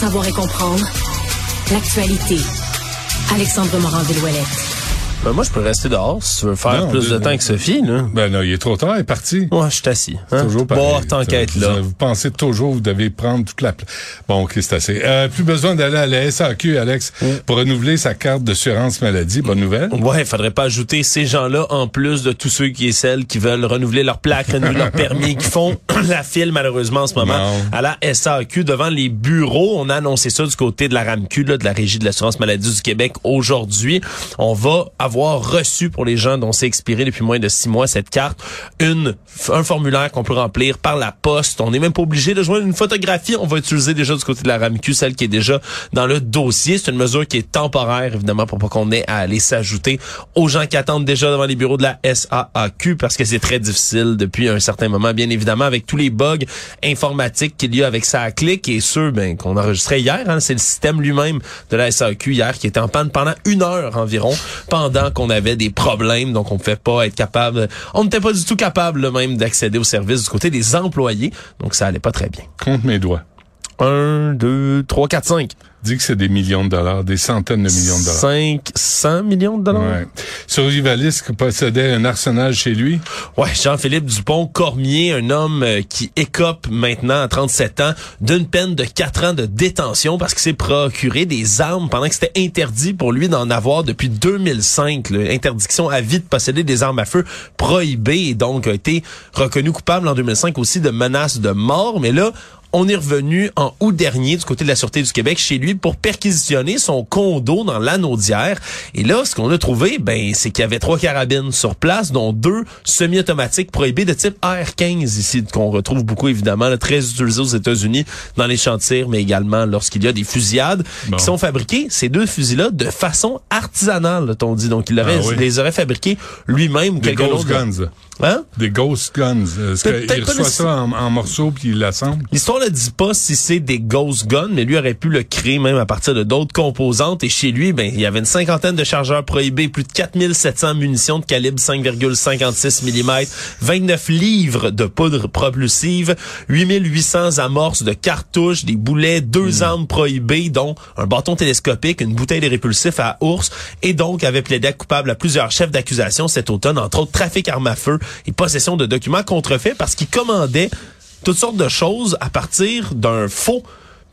Savoir et comprendre l'actualité. Alexandre Morand-Villouellette. Ben moi, je peux rester dehors si tu veux faire Non, plus de de- temps que Sophie. Là. Ben non, il est trop tard, il est parti. Moi, je suis assis. Hein? Toujours pareil. Bon, tant qu'à être Vous- là. Vous pensez toujours que vous devez prendre toute la... pla- Bon, OK, c'est assez. Euh, plus besoin d'aller à la SAQ, Alex, pour renouveler sa carte d'assurance maladie. Bonne nouvelle. Ouais, faudrait pas ajouter ces gens-là en plus de tous ceux qui et celles qui veulent renouveler leur plaque, renouveler leur permis, qui font la file malheureusement en ce moment Non. à la SAQ devant les bureaux. On a annoncé ça du côté de la RAMQ, là, de la Régie de l'assurance maladie du Québec aujourd'hui. On va avoir reçu pour les gens dont c'est expiré depuis moins de six mois cette carte, une un formulaire qu'on peut remplir par la poste. On n'est même pas obligé de joindre une photographie. On va utiliser déjà du côté de la RAMQ, celle qui est déjà dans le dossier. C'est une mesure qui est temporaire, évidemment, pour pas qu'on ait à aller s'ajouter aux gens qui attendent déjà devant les bureaux de la SAAQ parce que c'est très difficile depuis un certain moment, bien évidemment, avec tous les bugs informatiques qu'il y a avec ça à clic et ceux ben, qu'on enregistrait hier. hein. c'est le système lui-même de la SAQ hier qui était en panne pendant une heure environ, pendant qu'on avait des problèmes, donc on ne pouvait pas être capable, on n'était pas du tout capable même d'accéder au service du côté des employés, donc ça allait pas très bien. Compte mes doigts. 1, 2, 3, 4, 5 dit que c'est des millions de dollars, des centaines de millions de dollars. 500 millions de dollars? Ouais. Survivaliste qui possédait un arsenal chez lui? Ouais, Jean-Philippe Dupont-Cormier, un homme euh, qui écope maintenant à 37 ans d'une peine de 4 ans de détention parce qu'il s'est procuré des armes pendant que c'était interdit pour lui d'en avoir depuis 2005. Là. Interdiction à vie de posséder des armes à feu prohibée et donc a été reconnu coupable en 2005 aussi de menaces de mort. Mais là, on est revenu en août dernier du côté de la Sûreté du Québec chez lui pour perquisitionner son condo dans l'Anaudière. Et là, ce qu'on a trouvé, ben, c'est qu'il y avait trois carabines sur place, dont deux semi-automatiques prohibées de type AR-15 ici, qu'on retrouve beaucoup évidemment, là, très utilisés aux États-Unis dans les tir, mais également lorsqu'il y a des fusillades Bon. qui sont fabriquées, ces deux fusils-là, de façon artisanale, on dit. Donc, il aurait, Ah oui. les aurait fabriqués lui-même Des ghost guns. Hein? Des ghost guns. Qu'il pas reçoit ça en, en morceaux puis il l'assemble? L'histoire ne dit pas si c'est des ghost guns, mais lui aurait pu le créer même à partir de d'autres composantes. Et chez lui, ben, il y avait une cinquantaine de chargeurs prohibés, plus de 4700 munitions de calibre 5,56 mm, 29 livres de poudre propulsive, 8800 amorces de cartouches, des boulets, deux armes prohibées, dont un bâton télescopique, une bouteille de répulsif à ours, et donc avait plaidé coupable à plusieurs chefs d'accusation cet automne, entre autres trafic armes à feu et possession de documents contrefaits parce qu'il commandait toutes sortes de choses à partir d'un faux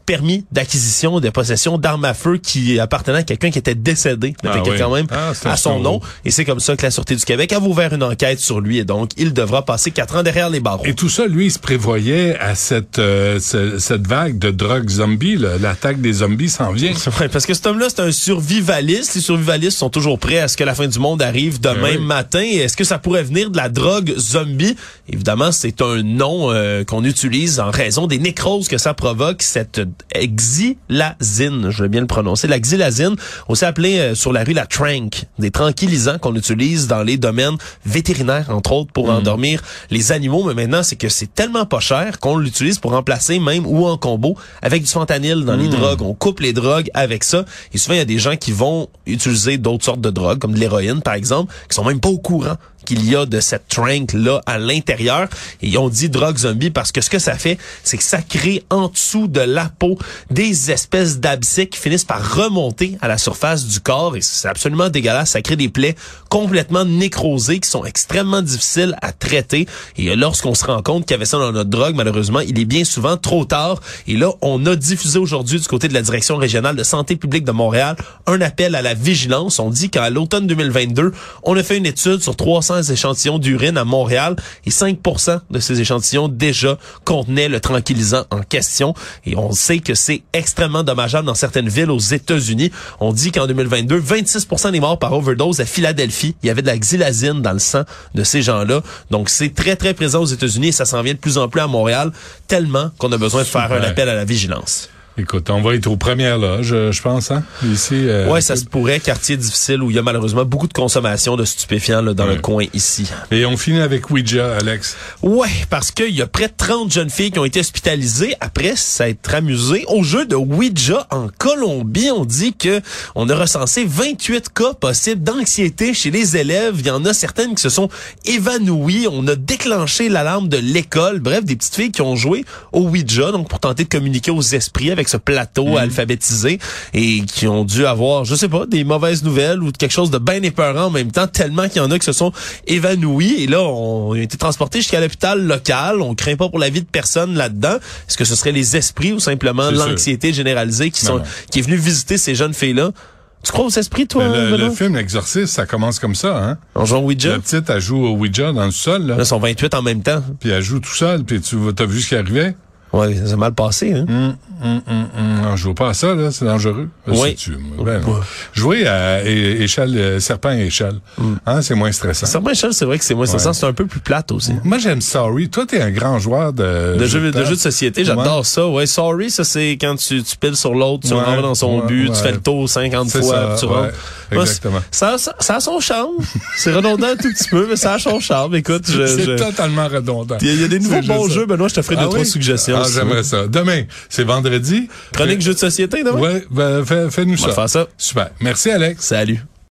permis d'acquisition de possession d'armes à feu qui appartenait à quelqu'un qui était décédé. Ah oui. quand même Ah, à son nom. Et c'est comme ça que la Sûreté du Québec a ouvert une enquête sur lui et donc il devra passer quatre ans derrière les barreaux. Et tout ça, lui, il se prévoyait à cette, euh, ce- cette vague de drogue zombie. L'attaque des zombies s'en vient. Parce que cet homme-là, c'est un survivaliste. Les survivalistes sont toujours prêts à ce que la fin du monde arrive demain Ben oui. matin. Est-ce que ça pourrait venir de la drogue zombie? Évidemment, c'est un nom euh, qu'on utilise en raison des nécroses que ça provoque, cette xylazine, je vais bien le prononcer, la xylazine, aussi appelée euh, sur la rue la trank, des tranquillisants qu'on utilise dans les domaines vétérinaires, entre autres, pour endormir les animaux. Mais maintenant, c'est que c'est tellement pas cher qu'on l'utilise pour remplacer même ou en combo avec du fentanyl dans les drogues. On coupe les drogues avec ça. Et souvent, il y a des gens qui vont utiliser d'autres sortes de drogues, comme de l'héroïne, par exemple, qui sont même pas au courant qu'il y a de cette trank là à l'intérieur. Et on dit drogue zombie parce que ce que ça fait c'est que ça crée en dessous de la peau des espèces d'abcès qui finissent par remonter à la surface du corps. Et c'est absolument dégueulasse. Ça crée des plaies complètement nécrosées qui sont extrêmement difficiles à traiter. Et lorsqu'on se rend compte qu'il y avait ça dans notre drogue malheureusement il est bien souvent trop tard. Et là on a diffusé aujourd'hui du côté de la direction régionale de santé publique de Montréal un appel à la vigilance. On dit qu'à l'automne 2022 on a fait une étude sur 300 200 échantillons d'urine à Montréal et 5 de ces échantillons déjà contenaient le tranquillisant en question. Et on sait que c'est extrêmement dommageable dans certaines villes aux États-Unis. On dit qu'en 2022, 26% des morts par overdose à Philadelphie, il y avait de la xylazine dans le sang de ces gens-là. Donc c'est très très présent aux États-Unis et ça s'en vient de plus en plus à Montréal, tellement qu'on a besoin de faire un appel à la vigilance. Écoute, on va être aux premières loges, euh, je pense, hein, ici. Euh, ouais, ça se pourrait, quartier difficile où il y a malheureusement beaucoup de consommation de stupéfiants là, dans le coin ici. Et on finit avec Ouija, Alex. Ouais, parce qu'il y a près de 30 jeunes filles qui ont été hospitalisées après s'être amusées au jeu de Ouija en Colombie. On dit que on a recensé 28 cas possibles d'anxiété chez les élèves. Il y en a certaines qui se sont évanouies. On a déclenché l'alarme de l'école. Bref, des petites filles qui ont joué au Ouija, donc pour tenter de communiquer aux esprits avec ce plateau Mhm. alphabétisé et qui ont dû avoir, je sais pas, des mauvaises nouvelles ou quelque chose de bien épeurant en même temps, tellement qu'il y en a qui se sont évanouis et là, on a été transportés jusqu'à l'hôpital local. On craint pas pour la vie de personne là-dedans. Est-ce que ce serait les esprits ou simplement l'anxiété généralisée qui Non, sont, non. qui est venu visiter ces jeunes filles-là? Tu crois aux esprits, toi, Ben, le, le film L'Exorciste, ça commence comme ça, hein? En jouant au Ouija? La petite, elle joue au Ouija dans le sol, là. Là, ils sont 28 en même temps. Puis elle joue tout seul, puis tu as vu ce qui arrivait? Ouais, ça a mal passé, hein? Hum, hum, hum, hum. Non, je joue pas à ça, là, c'est dangereux. Oui. Moi? Ben, non. Jouer à échelle, euh, serpent et échelle, hein, c'est moins stressant. Certains choses, c'est vrai que c'est moi, ça Ouais. c'est un peu plus plate aussi. Moi, j'aime Sorry. Toi, t'es un grand joueur de... De jeux, de de société, j'adore ça. Ouais, sorry, ça c'est quand tu, tu piles sur l'autre, tu Ouais, rentres dans son but, tu fais le tour 50 C'est fois, ça, puis tu rentres. Exactement. Ça, ça, ça a son charme. c'est redondant un tout petit peu, mais ça a son charme. Écoute, je, C'est je- totalement redondant. il y a- des nouveaux bons jeux, Benoît, je te ferai Ah deux, trois oui? suggestions. Ah, j'aimerais ça. Demain, c'est vendredi. Chronique jeux de société, demain? Ouais, ben, fais- fais-nous On va ça. faire ça. Super. Merci, Alex. Salut.